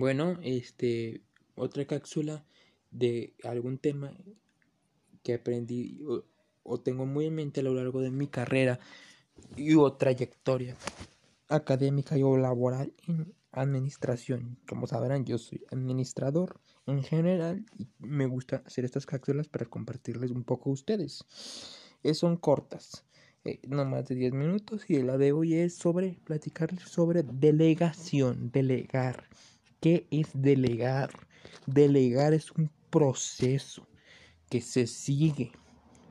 Bueno, este, otra cápsula de algún tema que aprendí o, tengo muy en mente a lo largo de mi carrera y o trayectoria académica y o laboral en administración. Como sabrán, yo soy administrador en general y me gusta hacer estas cápsulas para compartirles un poco a ustedes. Eh, son cortas, eh, no más de 10 minutos y la de hoy es sobre platicarles sobre delegación, delegar. ¿Qué es delegar? Delegar es un proceso que se sigue.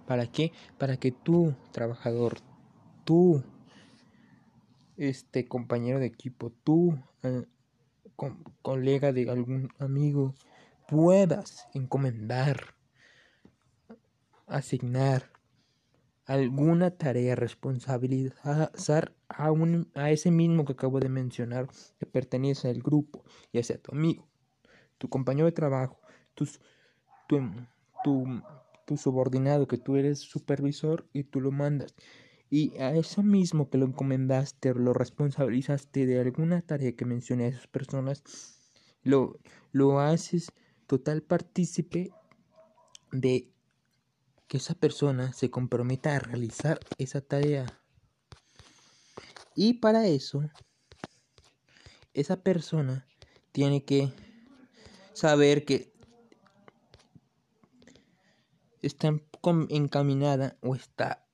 ¿Para qué? Para que tú, trabajador, tú, este compañero de equipo, tú, eh, colega de algún amigo, puedas encomendar, asignar alguna tarea, responsabilizar a, un, a ese mismo que acabo de mencionar que pertenece al grupo, ya sea tu amigo, tu compañero de trabajo, tus, tu, tu, subordinado, que tú eres supervisor y tú lo mandas. Y a eso mismo que lo encomendaste, lo responsabilizaste de alguna tarea que mencioné a esas personas, lo, lo haces total partícipe de que esa persona se comprometa a realizar esa tarea. Y para eso, esa persona tiene que saber que está encaminada o está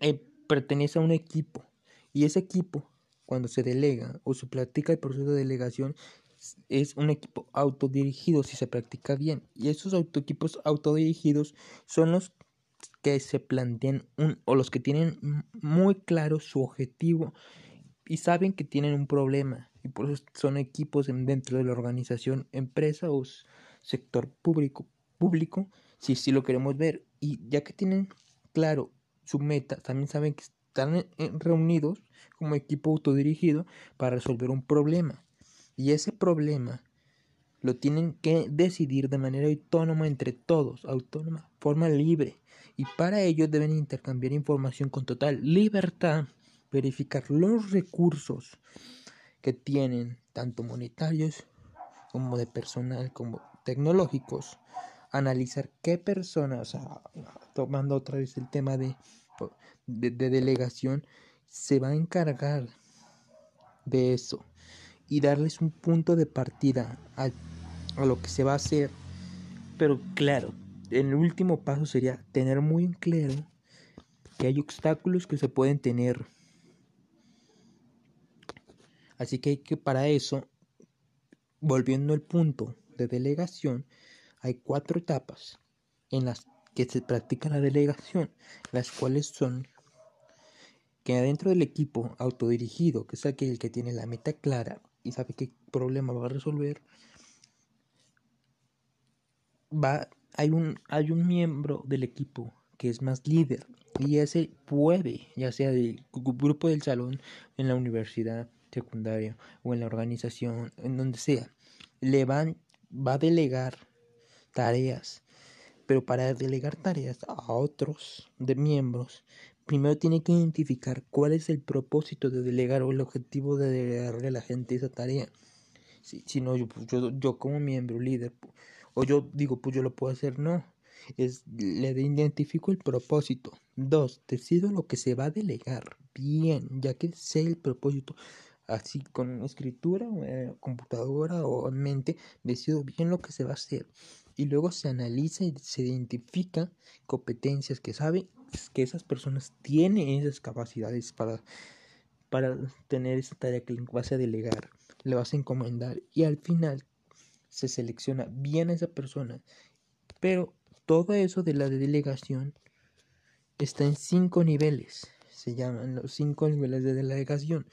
eh, pertenece a un equipo y ese equipo cuando se delega o se practica el proceso de delegación es un equipo autodirigido si se practica bien y esos equipos autodirigidos son los que se plantean un, o los que tienen muy claro su objetivo y saben que tienen un problema y por eso son equipos dentro de la organización empresa o sector público público si sí lo queremos ver y ya que tienen claro su meta también saben que están reunidos como equipo autodirigido para resolver un problema y ese problema lo tienen que decidir de manera autónoma entre todos, autónoma, forma libre. Y para ello deben intercambiar información con total libertad, verificar los recursos que tienen, tanto monetarios como de personal, como tecnológicos, analizar qué personas, tomando otra vez el tema de, de delegación, se va a encargar de eso y darles un punto de partida a, lo que se va a hacer. Pero claro, el último paso sería tener muy claro que hay obstáculos que se pueden tener. Así que hay que para eso, volviendo al punto de delegación, hay cuatro etapas en las que se practica la delegación, las cuales son que adentro del equipo autodirigido, que es aquel que tiene la meta clara, y sabe qué problema va a resolver, va, hay, un, hay un miembro del equipo que es más líder y ese puede, ya sea del grupo del salón, en la universidad secundaria o en la organización, en donde sea, le van, va a delegar tareas, pero para delegar tareas a otros de miembros primero tiene que identificar cuál es el propósito de delegar o el objetivo de delegarle a la gente esa tarea. Si, no, pues, yo, yo, como miembro, líder, o yo digo, pues yo lo puedo hacer, no. Es, le identifico el propósito. Dos, decido lo que se va a delegar. Bien, ya que sé el propósito, así con escritura, eh, computadora o en mente, decido bien lo que se va a hacer. Y luego se analiza y se identifica competencias que sabe que esas personas tienen esas capacidades para, para tener esa tarea que vas a delegar, le vas a encomendar y al final se selecciona bien a esa persona. Pero todo eso de la delegación está en cinco niveles. Se llaman los cinco niveles de delegación.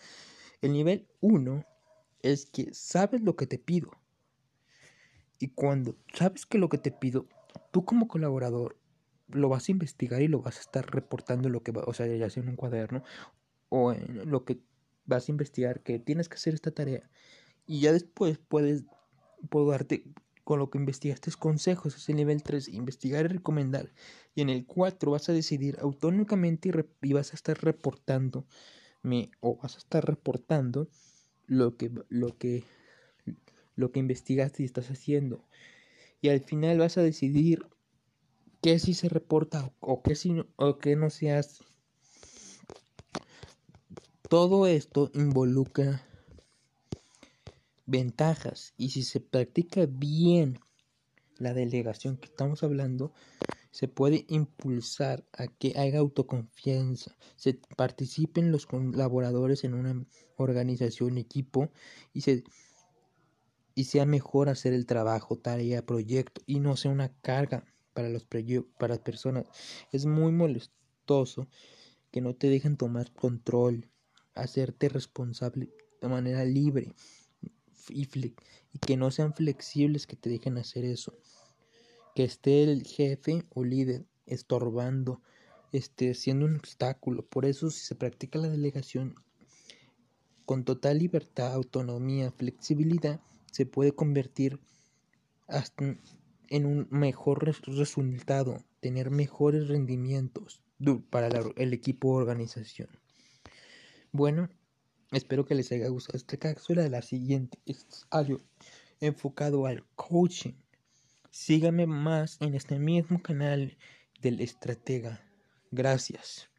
El nivel uno es que sabes lo que te pido. Y cuando sabes que lo que te pido, tú como colaborador lo vas a investigar y lo vas a estar reportando lo que va, o sea, ya sea en un cuaderno o en lo que vas a investigar que tienes que hacer esta tarea y ya después puedes puedo darte con lo que investigaste consejos, es el nivel 3, investigar y recomendar. Y en el 4 vas a decidir autónomamente y, vas a estar reportando o vas a estar reportando lo que lo que lo que investigaste y estás haciendo. Y al final vas a decidir qué sí se reporta o qué, sí, o qué no se hace. Todo esto involucra ventajas y si se practica bien la delegación que estamos hablando, se puede impulsar a que haya autoconfianza, se participen los colaboradores en una organización, equipo y se y sea mejor hacer el trabajo, tarea, proyecto y no sea una carga para los para las personas. Es muy molestoso que no te dejen tomar control, hacerte responsable de manera libre y, que no sean flexibles que te dejen hacer eso que esté el jefe o líder estorbando, esté siendo un obstáculo. Por eso si se practica la delegación con total libertad, autonomía, flexibilidad, se puede convertir hasta en un mejor resultado, tener mejores rendimientos para el equipo de organización. Bueno, espero que les haya gustado esta cápsula de la siguiente. Es algo enfocado al coaching Sígame más en este mismo canal del estratega. Gracias.